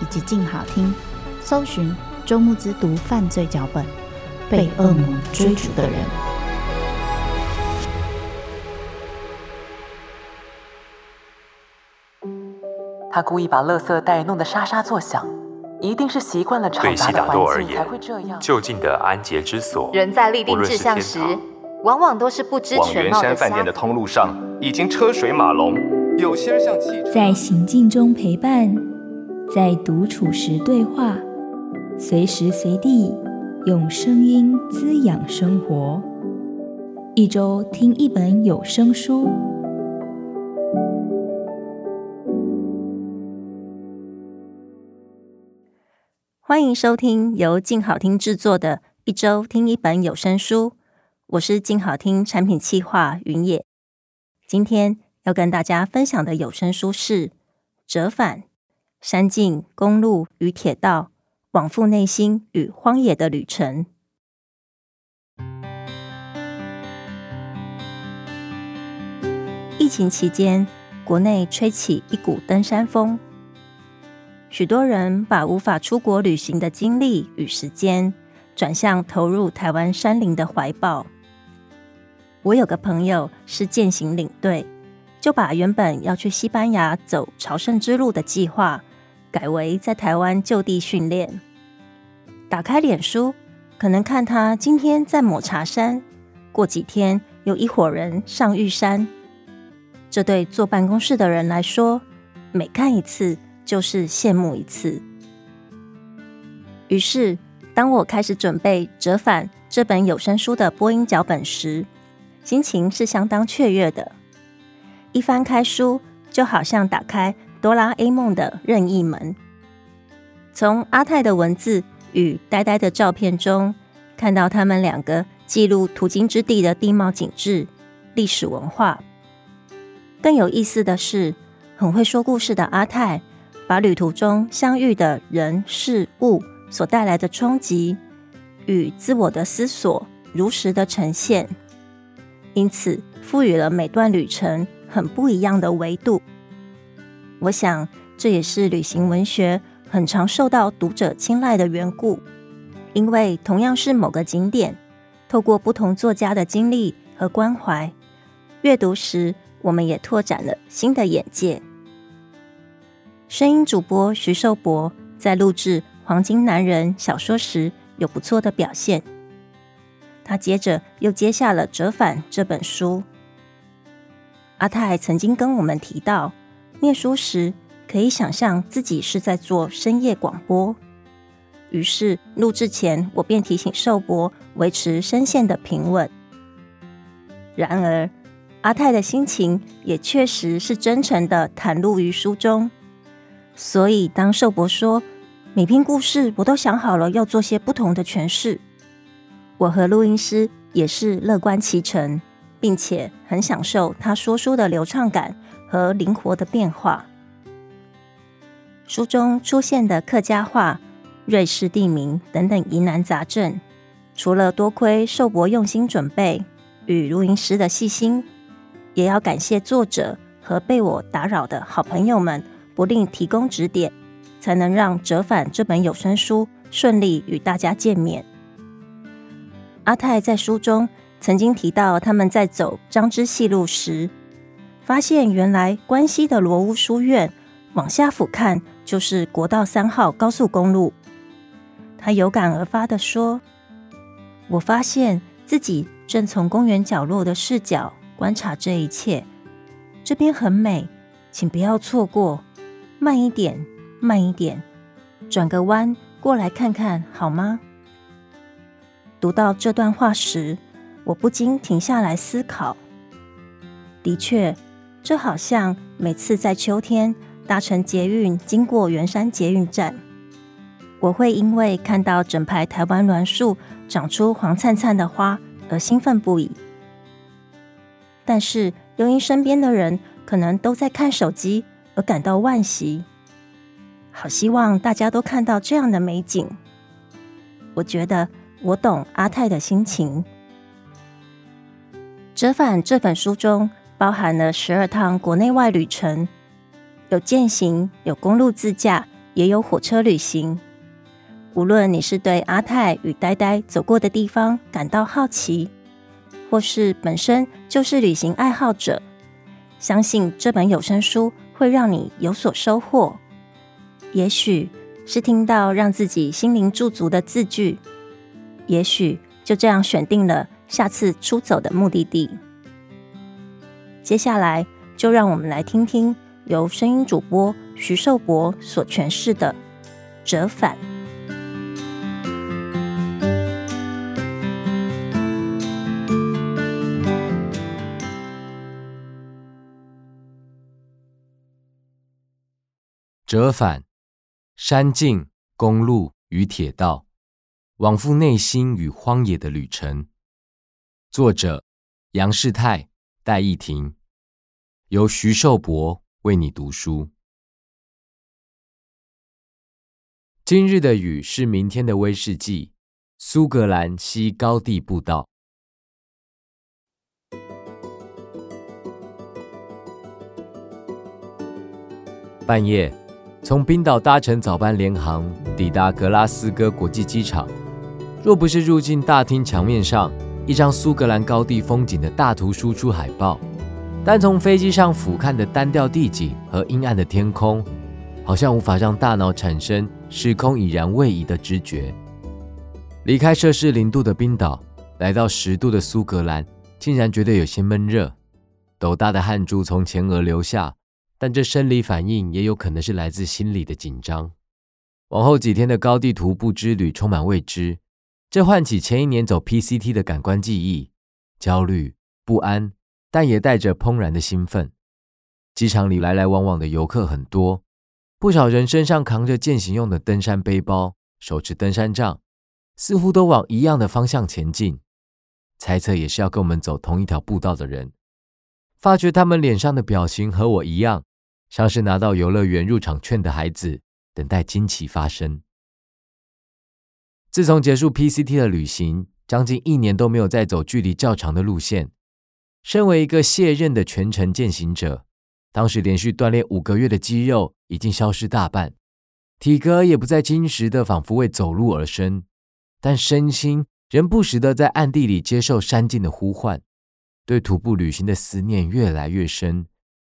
以及静好听，搜寻。周慕之读犯罪脚本，被恶魔追逐的人。他故意把垃圾袋弄得沙沙作响，一定是习惯了吵杂的环境才会这样。就近的安洁之所，人在立定志向时，往往都是不知全貌的。往圆山饭店的通路上已经车水马龙，有些人像汽车在行进中陪伴，在独处时对话。随时随地用声音滋养生活，一周听一本有声书。欢迎收听由静好听制作的《一周听一本有声书》，我是静好听产品企划云野。今天要跟大家分享的有声书是《折返：山径、公路与铁道》。往复内心与荒野的旅程。疫情期间，国内吹起一股登山风，许多人把无法出国旅行的精力与时间转向投入台湾山林的怀抱。我有个朋友是健行领队，就把原本要去西班牙走朝圣之路的计划。改为在台湾就地训练。打开脸书，可能看他今天在抹茶山，过几天有一伙人上玉山。这对坐办公室的人来说，每看一次就是羡慕一次。于是，当我开始准备《折返》这本有声书的播音脚本时，心情是相当雀跃的。一翻开书，就好像打开。哆啦 A 梦的任意门，从阿泰的文字与呆呆的照片中，看到他们两个记录途经之地的地貌景致、历史文化。更有意思的是，很会说故事的阿泰，把旅途中相遇的人事物所带来的冲击与自我的思索，如实的呈现，因此赋予了每段旅程很不一样的维度。我想，这也是旅行文学很常受到读者青睐的缘故。因为同样是某个景点，透过不同作家的经历和关怀，阅读时我们也拓展了新的眼界。声音主播徐寿博在录制《黄金男人》小说时有不错的表现，他接着又接下了《折返》这本书。阿泰曾经跟我们提到。念书时，可以想象自己是在做深夜广播。于是录制前，我便提醒寿博维持声线的平稳。然而，阿泰的心情也确实是真诚地袒露于书中。所以，当寿博说每篇故事我都想好了要做些不同的诠释，我和录音师也是乐观其成，并且很享受他说书的流畅感。和灵活的变化。书中出现的客家话、瑞士地名等等疑难杂症，除了多亏寿伯用心准备与录音师的细心，也要感谢作者和被我打扰的好朋友们不吝提供指点，才能让《折返》这本有声书顺利与大家见面。阿泰在书中曾经提到，他们在走张之细路时，发现原来关西的罗屋书院往下俯瞰就是国道三号高速公路，他有感而发地说：“我发现自己正从公园角落的视角观察这一切，这边很美，请不要错过。慢一点，慢一点，转个弯过来看看好吗？”读到这段话时，我不禁停下来思考。的确，就好像每次在秋天搭乘捷运经过圆山捷运站，我会因为看到整排台湾栾树长出黄灿灿的花而兴奋不已。但是，又因身边的人可能都在看手机而感到惋惜。好希望大家都看到这样的美景。我觉得我懂阿泰的心情。折返这本书中。包含了十二趟国内外旅程，有健行，有公路自驾，也有火车旅行。无论你是对阿泰与呆呆走过的地方感到好奇，或是本身就是旅行爱好者，相信这本有声书会让你有所收获。也许是听到让自己心灵驻足的字句，也许就这样选定了下次出走的目的地。接下来，就让我们来听听由声音主播徐寿博所诠释的《折返》。折返，山径、公路与铁道，往复内心与荒野的旅程。作者：杨世泰、戴义婷。由徐寿伯为你读书。今日的雨是明天的威士忌。苏格兰西高地步道。半夜，从冰岛搭乘早班联航抵达格拉斯哥国际机场。若不是入境大厅墙面上一张苏格兰高地风景的大图输出海报。单从飞机上俯瞰的单调地景和阴暗的天空，好像无法让大脑产生时空已然位移的知觉。离开摄氏零度的冰岛，来到十度的苏格兰，竟然觉得有些闷热，斗大的汗珠从前额流下。但这生理反应也有可能是来自心理的紧张。往后几天的高地徒步之旅充满未知，这唤起前一年走 PCT 的感官记忆，焦虑不安。但也带着怦然的兴奋。机场里来来往往的游客很多，不少人身上扛着健行用的登山背包，手持登山杖，似乎都往一样的方向前进。猜测也是要跟我们走同一条步道的人。发觉他们脸上的表情和我一样，像是拿到游乐园入场券的孩子，等待惊奇发生。自从结束 PCT 的旅行，将近一年都没有再走距离较长的路线。身为一个卸任的全程践行者，当时连续锻炼五个月的肌肉已经消失大半，体格也不再矜实的，仿佛为走路而生。但身心仍不时的在暗地里接受山径的呼唤，对徒步旅行的思念越来越深，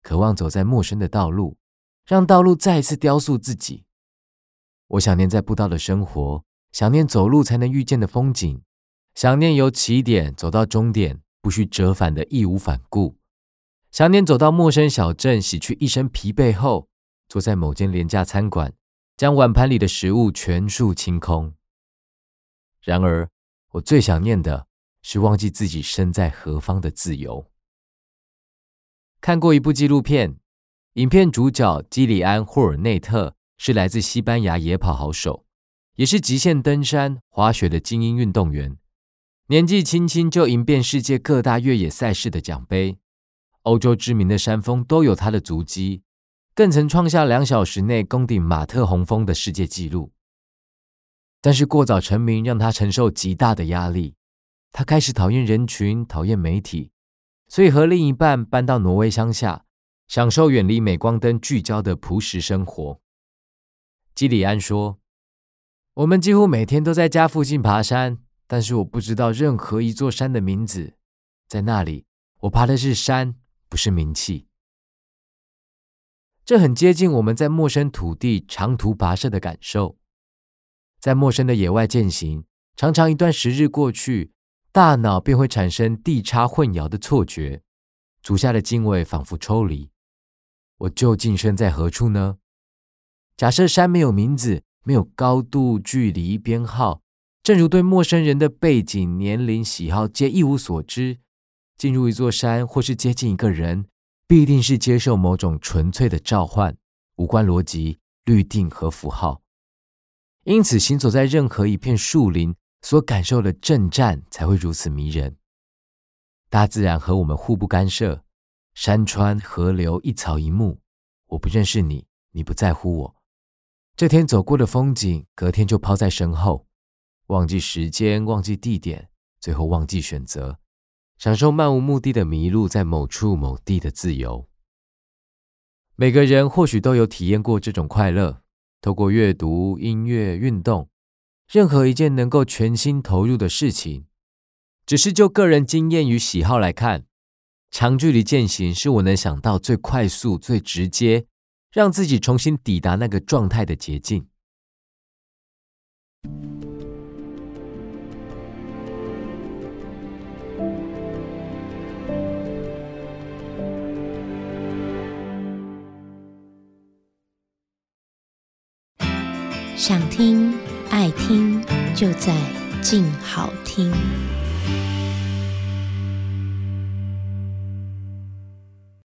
渴望走在陌生的道路，让道路再一次雕塑自己。我想念在步道的生活，想念走路才能遇见的风景，想念由起点走到终点。不需折返的义无反顾，想念走到陌生小镇，洗去一身疲惫后，坐在某间廉价餐馆，将碗盘里的食物全数清空。然而，我最想念的是忘记自己身在何方的自由。看过一部纪录片，影片主角基里安·霍尔内特是来自西班牙野跑好手，也是极限登山、滑雪的精英运动员。年纪轻轻就赢遍世界各大越野赛事的奖杯，欧洲知名的山峰都有他的足迹，更曾创下两小时内攻顶马特洪峰的世界纪录。但是过早成名让他承受极大的压力，他开始讨厌人群，讨厌媒体，所以和另一半搬到挪威乡下，享受远离镁光灯聚焦的朴实生活。基里安说：“我们几乎每天都在家附近爬山。”但是我不知道任何一座山的名字，在那里，我爬的是山，不是名气。这很接近我们在陌生土地长途跋涉的感受。在陌生的野外健行，常常一段时日过去，大脑便会产生地差混淆的错觉，足下的经纬仿佛抽离。我究竟身在何处呢？假设山没有名字，没有高度、距离、编号，正如对陌生人的背景、年龄、喜好皆一无所知，进入一座山或是接近一个人，必定是接受某种纯粹的召唤，无关逻辑、律定和符号。因此，行走在任何一片树林，所感受的震颤才会如此迷人。大自然和我们互不干涉。山川河流一草一木，我不认识你，你不在乎我。这天走过的风景，隔天就抛在身后，忘记时间，忘记地点，最后忘记选择，享受漫无目的的迷路在某处某地的自由。每个人或许都有体验过这种快乐，透过阅读、音乐、运动，任何一件能够全心投入的事情。只是就个人经验与喜好来看。长距离健行是我能想到最快速、最直接，让自己重新抵达那个状态的捷径。想听、爱听，就在静好听。